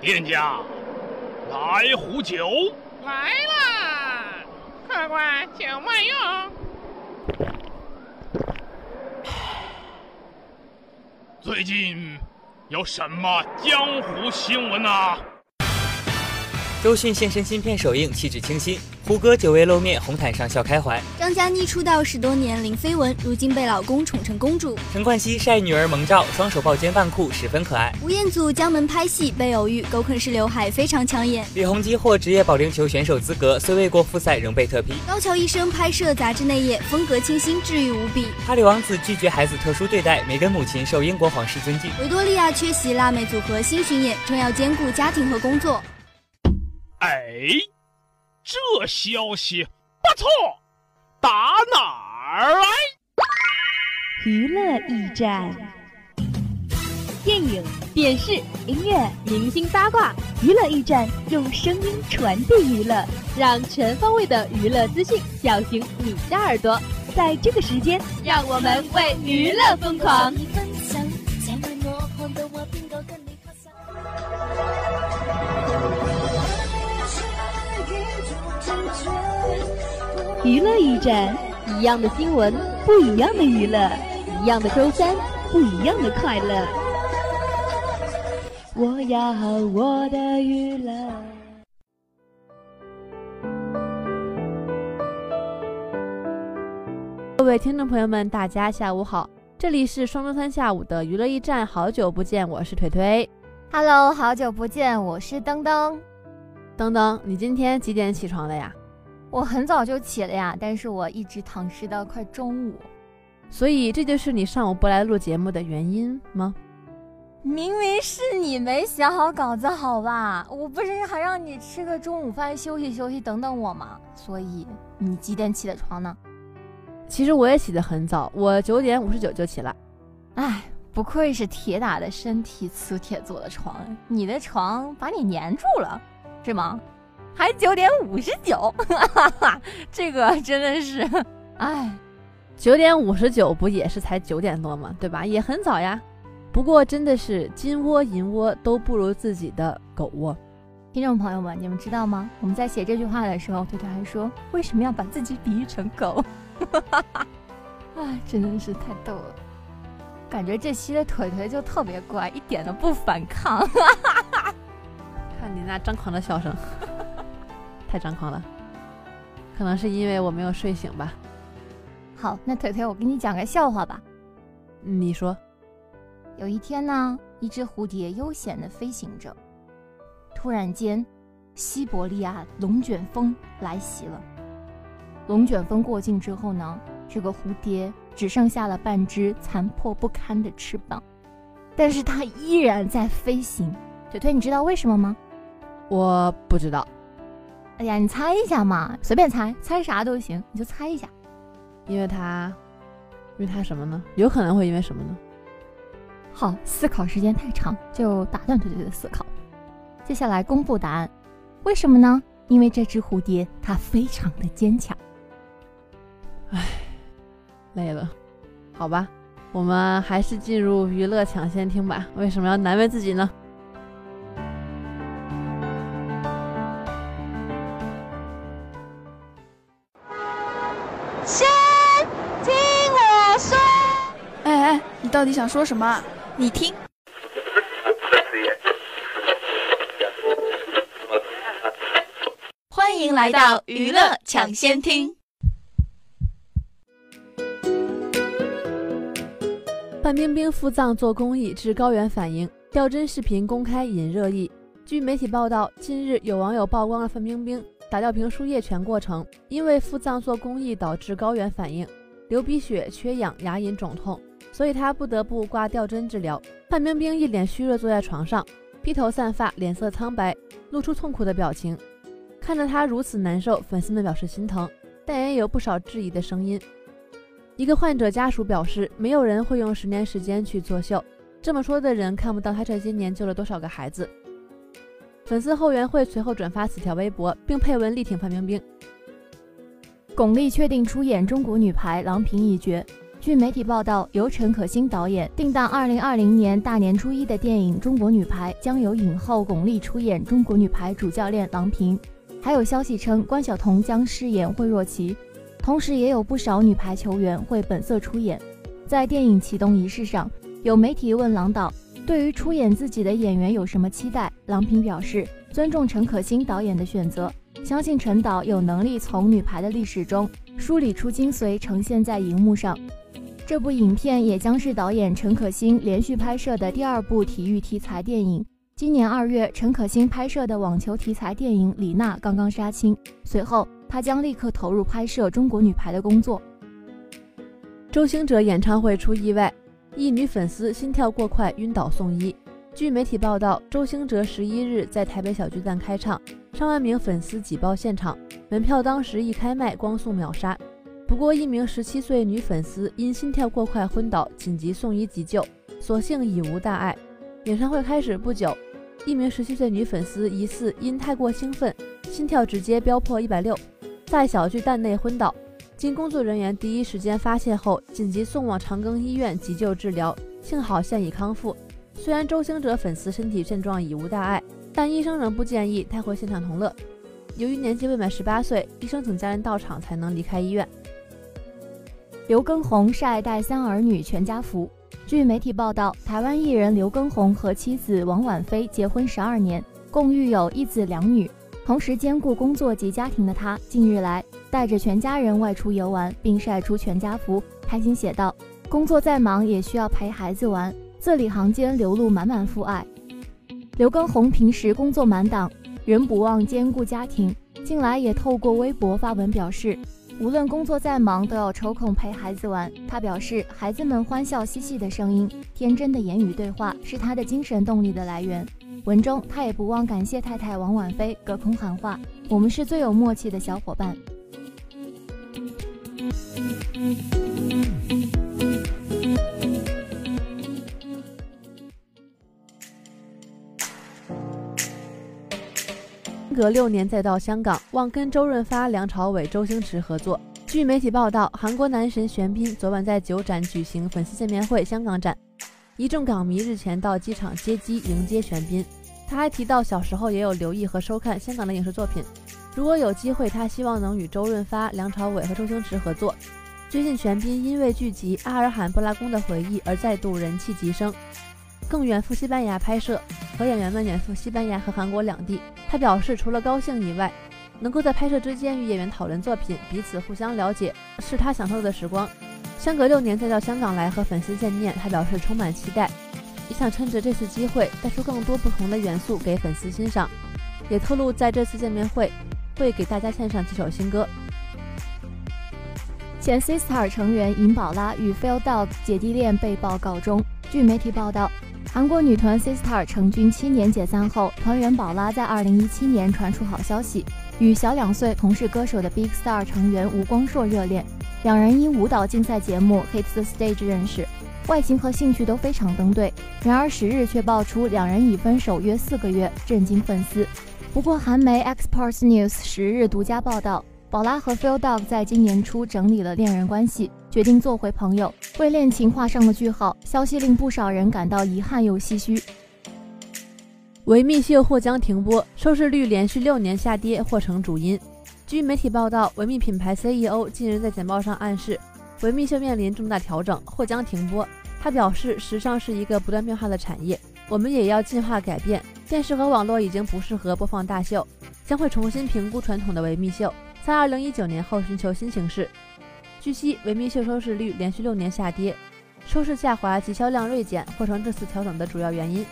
店家，来壶酒。来啦，客官，请慢用。最近有什么江湖新闻啊？周迅现身新片首映，气质清新。胡歌久未露面，红毯上笑开怀。张嘉倪出道十多年，零绯闻，如今被老公宠成公主。陈冠希晒女儿萌照，双手抱肩扮酷，十分可爱。吴彦祖江门拍戏被偶遇，狗啃式刘海非常抢眼。李弘基获职业保龄球选手资格，虽未过复赛，仍被特批。高桥医生拍摄杂志内页，风格清新，治愈无比。哈里王子拒绝孩子特殊对待，梅根母亲受英国皇室尊敬。维多利亚缺席辣妹组合新巡演，正要兼顾家庭和工作。哎，这消息不错，打哪儿来？娱乐驿站，电影、电视、音乐、明星八卦，娱乐驿站用声音传递娱乐，让全方位的娱乐资讯叫醒你的耳朵。在这个时间，让我们为娱乐疯狂。娱乐驿站，一样的新闻，不一样的娱乐，一样的周三，不一样的快乐。我要我的娱乐。各位听众朋友们，大家下午好，这里是双周三下午的娱乐驿站，好久不见，我是腿腿。Hello，好久不见，我是噔噔。噔噔，你今天几点起床的呀？我很早就起了呀，但是我一直躺尸到快中午，所以这就是你上午不来录节目的原因吗？明明是你没写好稿子，好吧？我不是还让你吃个中午饭休息休息，等等我吗？所以你几点起的床呢？其实我也起得很早，我九点五十九就起了。哎，不愧是铁打的身体，磁铁做的床，你的床把你粘住了，是吗？还九点五十九，这个真的是，哎，九点五十九不也是才九点多吗？对吧？也很早呀。不过真的是金窝银窝都不如自己的狗窝。听众朋友们，你们知道吗？我们在写这句话的时候，对他还说为什么要把自己比喻成狗？哎，真的是太逗了。感觉这期的腿腿就特别乖，一点都不反抗。看你那张狂的笑声。太张狂了，可能是因为我没有睡醒吧。好，那腿腿，我给你讲个笑话吧。你说，有一天呢，一只蝴蝶悠闲地飞行着，突然间，西伯利亚龙卷风来袭了。龙卷风过境之后呢，这个蝴蝶只剩下了半只残破不堪的翅膀，但是它依然在飞行。腿腿，你知道为什么吗？我不知道。哎呀，你猜一下嘛，随便猜，猜啥都行，你就猜一下。因为他，因为他什么呢？有可能会因为什么呢？好，思考时间太长，就打断腿腿的思考。接下来公布答案。为什么呢？因为这只蝴蝶它非常的坚强。唉，累了，好吧，我们还是进入娱乐抢先听吧。为什么要难为自己呢？到底想说什么？你听。欢迎来到娱乐抢先听。范冰冰赴藏做公益致高原反应，吊针视频公开引热议。据媒体报道，近日有网友曝光了范冰冰打吊瓶输液全过程，因为腹脏做公益导致高原反应，流鼻血、缺氧、牙龈肿痛。所以他不得不挂吊针治疗。范冰冰一脸虚弱坐在床上，披头散发，脸色苍白，露出痛苦的表情。看着她如此难受，粉丝们表示心疼，但也有不少质疑的声音。一个患者家属表示，没有人会用十年时间去作秀。这么说的人看不到他这些年救了多少个孩子。粉丝后援会随后转发此条微博，并配文力挺范冰冰。巩俐确定出演中国女排郎平一角。据媒体报道，由陈可辛导演定档2020年大年初一的电影《中国女排》将由影后巩俐出演中国女排主教练郎平，还有消息称关晓彤将饰演惠若琪，同时也有不少女排球员会本色出演。在电影启动仪式上，有媒体问郎导对于出演自己的演员有什么期待，郎平表示尊重陈可辛导演的选择，相信陈导有能力从女排的历史中梳理出精髓，呈现在荧幕上。这部影片也将是导演陈可辛连续拍摄的第二部体育题材电影。今年二月，陈可辛拍摄的网球题材电影《李娜》刚刚杀青，随后他将立刻投入拍摄中国女排的工作。周兴哲演唱会出意外，一女粉丝心跳过快晕倒送医。据媒体报道，周兴哲十一日在台北小巨蛋开唱，上万名粉丝挤爆现场，门票当时一开卖光速秒杀。不过，一名十七岁女粉丝因心跳过快昏倒，紧急送医急救，所幸已无大碍。演唱会开始不久，一名十七岁女粉丝疑似因太过兴奋，心跳直接飙破一百六，在小巨蛋内昏倒。经工作人员第一时间发现后，紧急送往长庚医院急救治疗，幸好现已康复。虽然周星哲粉丝身体症状已无大碍，但医生仍不建议带回现场同乐。由于年纪未满十八岁，医生请家人到场才能离开医院。刘畊宏晒带三儿女全家福。据媒体报道，台湾艺人刘畊宏和妻子王婉菲结婚十二年，共育有一子两女。同时兼顾工作及家庭的他，近日来带着全家人外出游玩，并晒出全家福，开心写道：“工作再忙也需要陪孩子玩，字里行间流露满满父爱。”刘畊宏平时工作满档，仍不忘兼顾家庭，近来也透过微博发文表示，无论工作再忙，都要抽空陪孩子玩。他表示，孩子们欢笑嬉戏的声音、天真的言语对话，是他的精神动力的来源。文中，他也不忘感谢太太王婉菲，隔空喊话：“我们是最有默契的小伙伴。”隔六年再到香港，望跟周润发、梁朝伟、周星驰合作。据媒体报道，韩国男神玄彬昨晚在九展举行粉丝见面会，香港展。一众港迷日前到机场接机迎接玄彬，他还提到小时候也有留意和收看香港的影视作品，如果有机会，他希望能与周润发、梁朝伟和周星驰合作。最近，玄彬因为剧集《阿尔罕布拉宫的回忆》而再度人气急升，更远赴西班牙拍摄，和演员们远赴西班牙和韩国两地。他表示，除了高兴以外，能够在拍摄之间与演员讨论作品，彼此互相了解，是他享受的时光。相隔六年再到香港来和粉丝见面，他表示充满期待，也想趁着这次机会带出更多不同的元素给粉丝欣赏。也透露在这次见面会会给大家献上几首新歌。前 Sistar 成员尹宝拉与 Phil Dog 姐弟恋被曝告终。据媒体报道，韩国女团 Sistar 成军七年解散后，团员宝拉在2017年传出好消息，与小两岁同是歌手的 Big Star 成员吴光硕热恋。两人因舞蹈竞赛节目《Hit the Stage》认识，外形和兴趣都非常登对。然而十日却爆出两人已分手约四个月，震惊粉丝。不过韩媒 Express News 十日独家报道，宝拉和 Phil Dog 在今年初整理了恋人关系，决定做回朋友，为恋情画上了句号。消息令不少人感到遗憾又唏嘘。维密秀或将停播，收视率连续六年下跌或成主因。据媒体报道，维密品牌 CEO 近日在简报上暗示，维密秀面临重大调整或将停播。他表示，时尚是一个不断变化的产业，我们也要进化改变。电视和网络已经不适合播放大秀，将会重新评估传统的维密秀，在2019年后寻求新形式。据悉，维密秀收视率连续六年下跌，收视下滑及销量锐减或成这次调整的主要原因。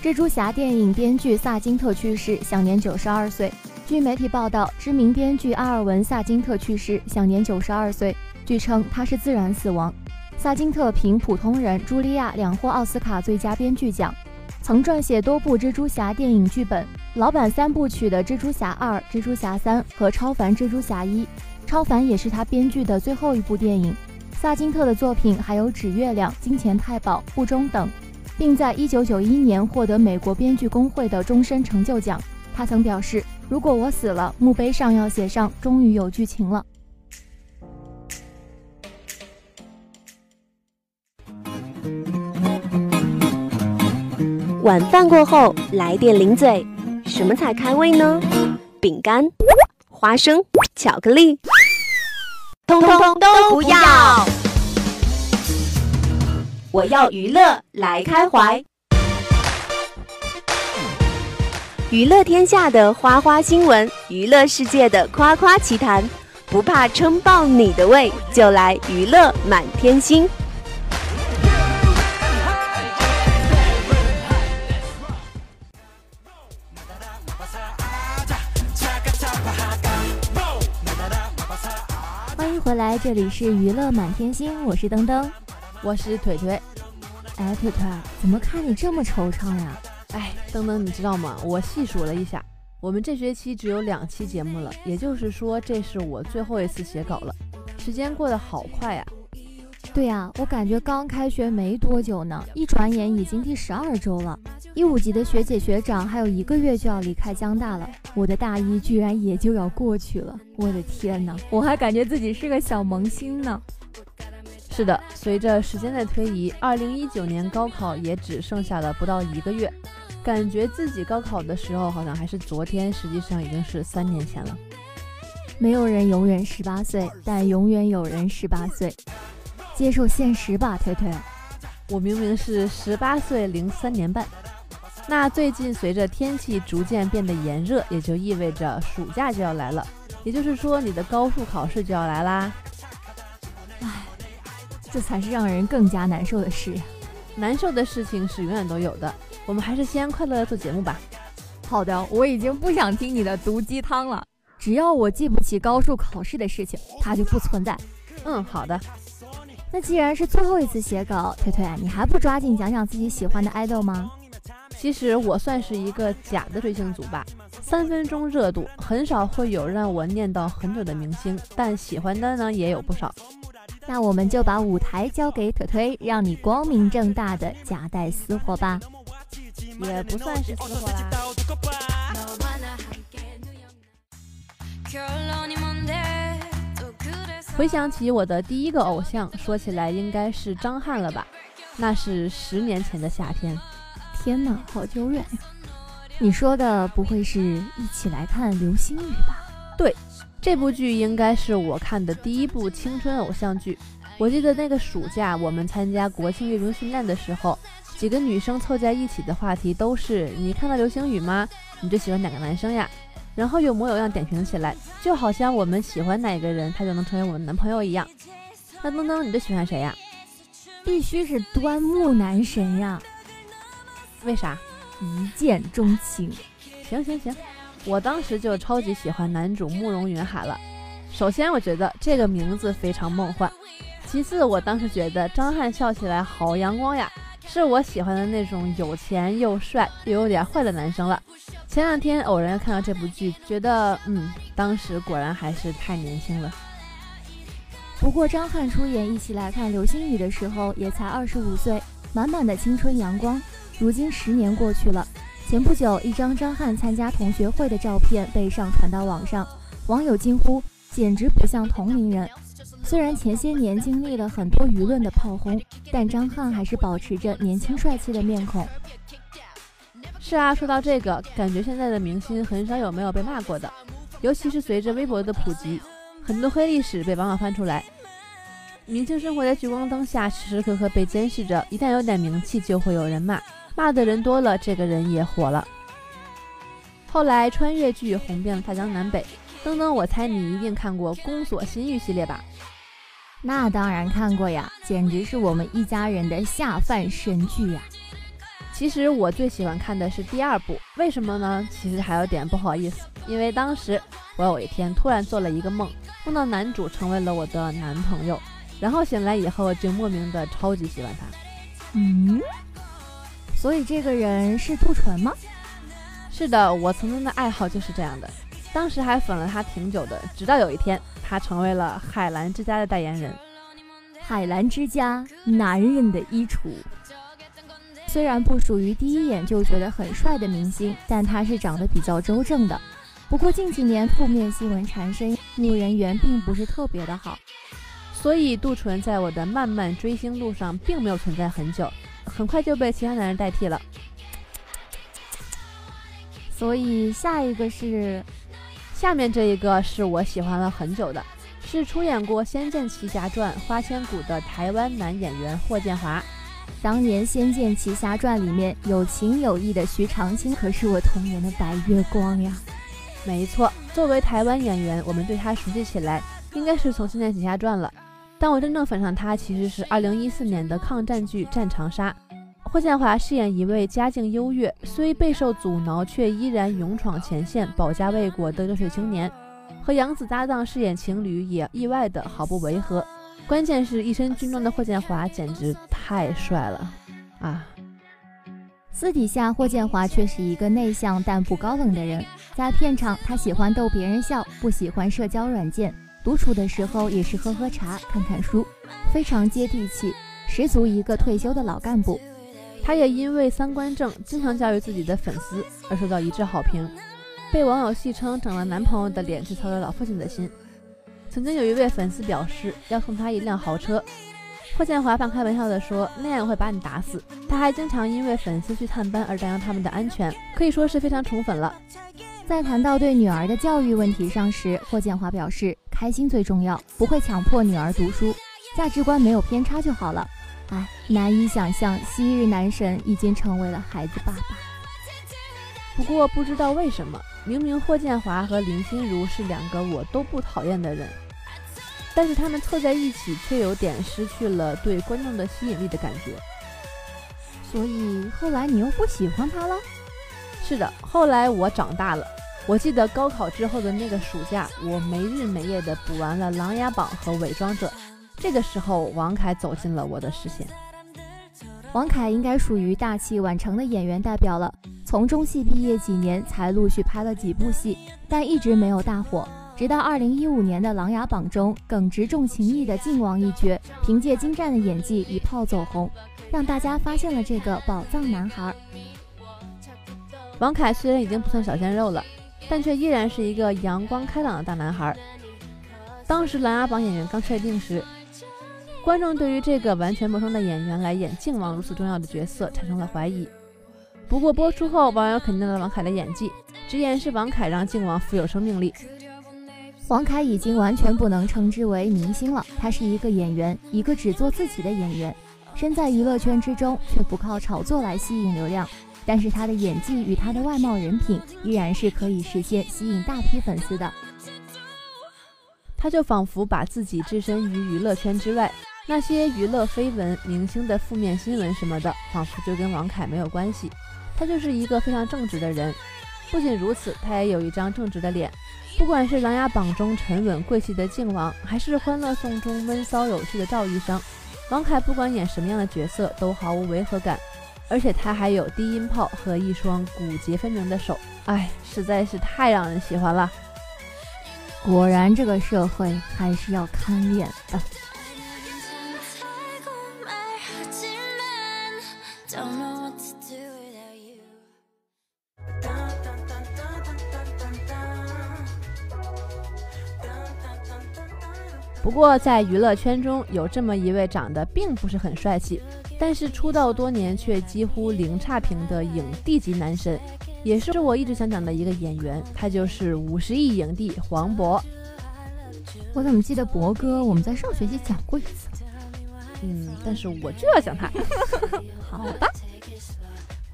蜘蛛侠电影编剧萨金特去世，享年九十二岁。据媒体报道，知名编剧阿尔文·萨金特去世，享年九十二岁。据称他是自然死亡。萨金特凭《普通人》《茱莉亚》两获奥斯卡最佳编剧奖，曾撰写多部蜘蛛侠电影剧本，《老版三部曲》的《蜘蛛侠二》《蜘蛛侠三》和《超凡蜘蛛侠一》。《超凡》也是他编剧的最后一部电影。萨金特的作品还有《纸月亮》《金钱太保》《不忠》等，并在一九九一年获得美国编剧工会的终身成就奖。他曾表示。如果我死了墓碑上要写上终于有剧情了。晚饭过后来点零嘴什么才开胃呢？饼干花生巧克力通通都不要。我要娱乐来开怀。娱乐天下的花花新闻，娱乐世界的夸夸奇谈，不怕撑爆你的胃，就来娱乐满天星。欢迎回来，这里是娱乐满天星，我是登登，我是腿腿。哎，腿腿，怎么看你这么惆怅呀？哎，登登，你知道吗？我细数了一下，我们这学期只有两期节目了，也就是说，这是我最后一次写稿了。时间过得好快呀！对呀，我感觉刚开学没多久呢，一转眼已经第十二周了。一五级的学姐学长还有一个月就要离开江大了，我的大一居然也就要过去了。我的天哪，我还感觉自己是个小萌新呢。是的，随着时间的推移，二零一九年高考也只剩下了不到一个月，感觉自己高考的时候好像还是昨天，实际上已经是三年前了。没有人永远十八岁，但永远有人十八岁。接受现实吧，推推。我明明是十八岁零三年半。那最近随着天气逐渐变得炎热，也就意味着暑假就要来了，也就是说你的高数考试就要来啦。唉，这才是让人更加难受的事呀。难受的事情是永远都有的，我们还是先快乐的做节目吧。好的，我已经不想听你的毒鸡汤了。只要我记不起高数考试的事情，它就不存在。嗯，好的。那既然是最后一次写稿，推推，你还不抓紧讲讲自己喜欢的爱豆吗？其实我算是一个假的追星族吧，三分钟热度，很少会有让我念叨很久的明星，但喜欢的呢也有不少。那我们就把舞台交给腿腿，让你光明正大的夹带私货吧。也不算是私货啦。回想起我的第一个偶像，说起来应该是张翰了吧？那是十年前的夏天。天哪，好久远呀！你说的不会是一起来看流星雨吧？对，这部剧应该是我看的第一部青春偶像剧。我记得那个暑假，我们参加国庆阅兵训练的时候，几个女生凑在一起的话题都是：你看到流星雨吗？你最喜欢哪个男生呀？然后有模有样点评起来，就好像我们喜欢哪个人，他就能成为我们男朋友一样。那东东，你最喜欢谁呀？必须是端木男神呀！为啥？一见钟情。行行行，我当时就超级喜欢男主慕容云海了。首先，我觉得这个名字非常梦幻；其次，我当时觉得张翰笑起来好阳光呀，是我喜欢的那种有钱又帅又有点坏的男生了。前两天偶然看到这部剧，觉得嗯，当时果然还是太年轻了。不过张翰出演《一起来看流星雨》的时候也才二十五岁，满满的青春阳光。如今十年过去了，前不久一张张翰参加同学会的照片被上传到网上，网友惊呼：“简直不像同龄人。”虽然前些年经历了很多舆论的炮轰，但张翰还是保持着年轻帅气的面孔。是啊，说到这个，感觉现在的明星很少有没有被骂过的，尤其是随着微博的普及，很多黑历史被网友翻出来。明星生活在聚光灯下，时时刻刻被监视着，一旦有点名气，就会有人骂。骂的人多了，这个人也火了。后来穿越剧红遍了大江南北，登登，我猜你一定看过《宫锁心玉》系列吧？那当然看过呀，简直是我们一家人的下饭神剧呀。其实我最喜欢看的是第二部，为什么呢？其实还有点不好意思，因为当时我有一天突然做了一个梦，梦到男主成为了我的男朋友，然后醒来以后就莫名的超级喜欢他。嗯。所以这个人是杜淳吗？是的，我曾经的爱好就是这样的，当时还粉了他挺久的，直到有一天他成为了海澜之家的代言人。海澜之家，男人的衣橱。虽然不属于第一眼就觉得很帅的明星，但他是长得比较周正的。不过近几年负面新闻缠身，路人缘并不是特别的好，所以杜淳在我的漫漫追星路上并没有存在很久。很快就被其他男人代替了。所以下一个是，下面这一个是我喜欢了很久的，是出演过《仙剑奇侠传》《花千骨》的台湾男演员霍建华。当年《仙剑奇侠传》里面有情有义的徐长卿，可是我童年的白月光呀。没错，作为台湾演员，我们对他熟悉起来，应该是从《仙剑奇侠传》了。但我真正粉上他，其实是2014年的抗战剧《战长沙》。霍建华饰演一位家境优越，虽备受阻挠，却依然勇闯前线，保家卫国的热血青年。和杨紫搭档饰演情侣，也意外的毫不违和。关键是一身军装的霍建华简直太帅了啊！私底下，霍建华却是一个内向但不高冷的人。在片场，他喜欢逗别人笑，不喜欢社交软件。独处的时候也是喝喝茶、看看书，非常接地气，十足一个退休的老干部。他也因为三观正，经常教育自己的粉丝而受到一致好评，被网友戏称整了男朋友的脸去操了老父亲的心。曾经有一位粉丝表示要送他一辆豪车。霍建华半开玩笑地说：“那样会把你打死。”他还经常因为粉丝去探班而担忧他们的安全，可以说是非常宠粉了。在谈到对女儿的教育问题上时，霍建华表示：“开心最重要，不会强迫女儿读书，价值观没有偏差就好了。”哎，难以想象，昔日男神已经成为了孩子爸爸。不过不知道为什么，明明霍建华和林心如是两个我都不讨厌的人。但是他们凑在一起，却有点失去了对观众的吸引力的感觉。所以后来你又不喜欢他了？是的，后来我长大了。我记得高考之后的那个暑假，我没日没夜的补完了《琅琊榜》和《伪装者》。这个时候，王凯走进了我的视线。王凯应该属于大器晚成的演员代表了。从中戏毕业几年，才陆续拍了几部戏，但一直没有大火。直到二零一五年的《琅琊榜》中，耿直重情义的靖王一角，凭借精湛的演技一炮走红，让大家发现了这个宝藏男孩。王凯虽然已经不算小鲜肉了，但却依然是一个阳光开朗的大男孩。当时《琅琊榜》演员刚确定时，观众对于这个完全陌生的演员来演靖王如此重要的角色产生了怀疑。不过播出后，网友肯定了王凯的演技，直言是王凯让靖王富有生命力。王凯已经完全不能称之为明星了，他是一个演员，一个只做自己的演员，身在娱乐圈之中，却不靠炒作来吸引流量。但是他的演技与他的外貌人品，依然是可以实现吸引大批粉丝的。他就仿佛把自己置身于娱乐圈之外，那些娱乐绯闻、明星的负面新闻什么的，仿佛就跟王凯没有关系。他就是一个非常正直的人。不仅如此，他也有一张正直的脸。不管是《琅琊榜》中沉稳贵气的靖王，还是《欢乐颂》中闷骚有趣的赵医生，王凯不管演什么样的角色都毫无违和感，而且他还有低音炮和一双骨节分明的手，哎，实在是太让人喜欢了。果然，这个社会还是要看脸的。不过，在娱乐圈中有这么一位长得并不是很帅气，但是出道多年却几乎零差评的影帝级男神，也是我一直想讲的一个演员，他就是五十亿影帝黄渤。我怎么记得博哥我们在上学期讲过一次？嗯，但是我就要讲他。好吧，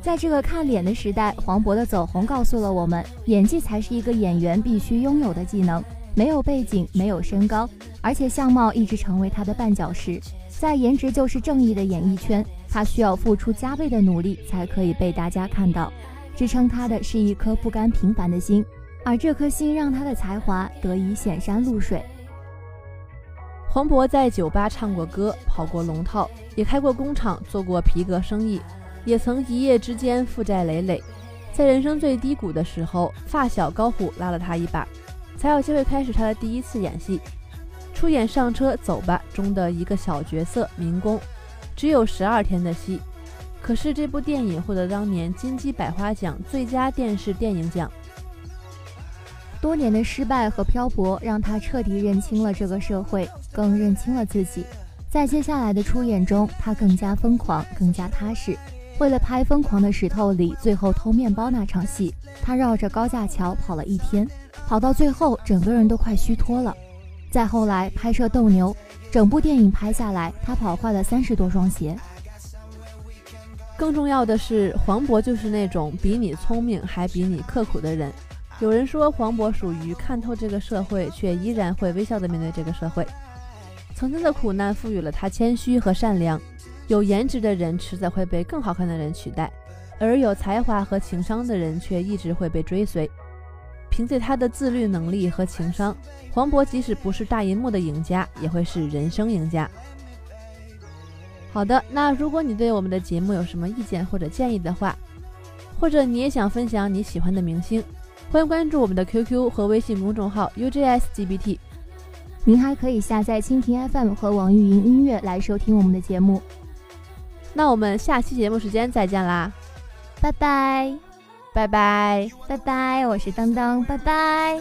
在这个看脸的时代，黄渤的走红告诉了我们，演技才是一个演员必须拥有的技能。没有背景，没有身高，而且相貌一直成为他的绊脚石。在颜值就是正义的演艺圈，他需要付出加倍的努力才可以被大家看到。支撑他的是一颗不甘平凡的心，而这颗心让他的才华得以显山露水。黄渤在酒吧唱过歌，跑过龙套，也开过工厂，做过皮革生意，也曾一夜之间负债累累。在人生最低谷的时候，发小高虎拉了他一把。才有机会开始他的第一次演戏，出演《上车走吧》中的一个小角色民工，只有十二天的戏，可是这部电影获得当年金鸡百花奖最佳电视电影奖。多年的失败和漂泊让他彻底认清了这个社会，更认清了自己。在接下来的出演中，他更加疯狂，更加踏实。为了拍《疯狂的石头》里最后偷面包那场戏，他绕着高架桥跑了一天，跑到最后整个人都快虚脱了。再后来拍摄《斗牛》，整部电影拍下来，他跑坏了三十多双鞋。更重要的是，黄渤就是那种比你聪明还比你刻苦的人。有人说黄渤属于看透这个社会，却依然会微笑的面对这个社会。曾经的苦难赋予了他谦虚和善良。有颜值的人迟早会被更好看的人取代，而有才华和情商的人却一直会被追随。凭借他的自律能力和情商，黄渤即使不是大银幕的赢家，也会是人生赢家。好的，那如果你对我们的节目有什么意见或者建议的话，或者你也想分享你喜欢的明星，欢迎关注我们的 QQ 和微信公众号 UJSGBT，您还可以下载蜻蜓 FM 和网易云音乐来收听我们的节目。那我们下期节目时间再见啦，拜拜。拜拜。拜拜，我是当当，拜拜。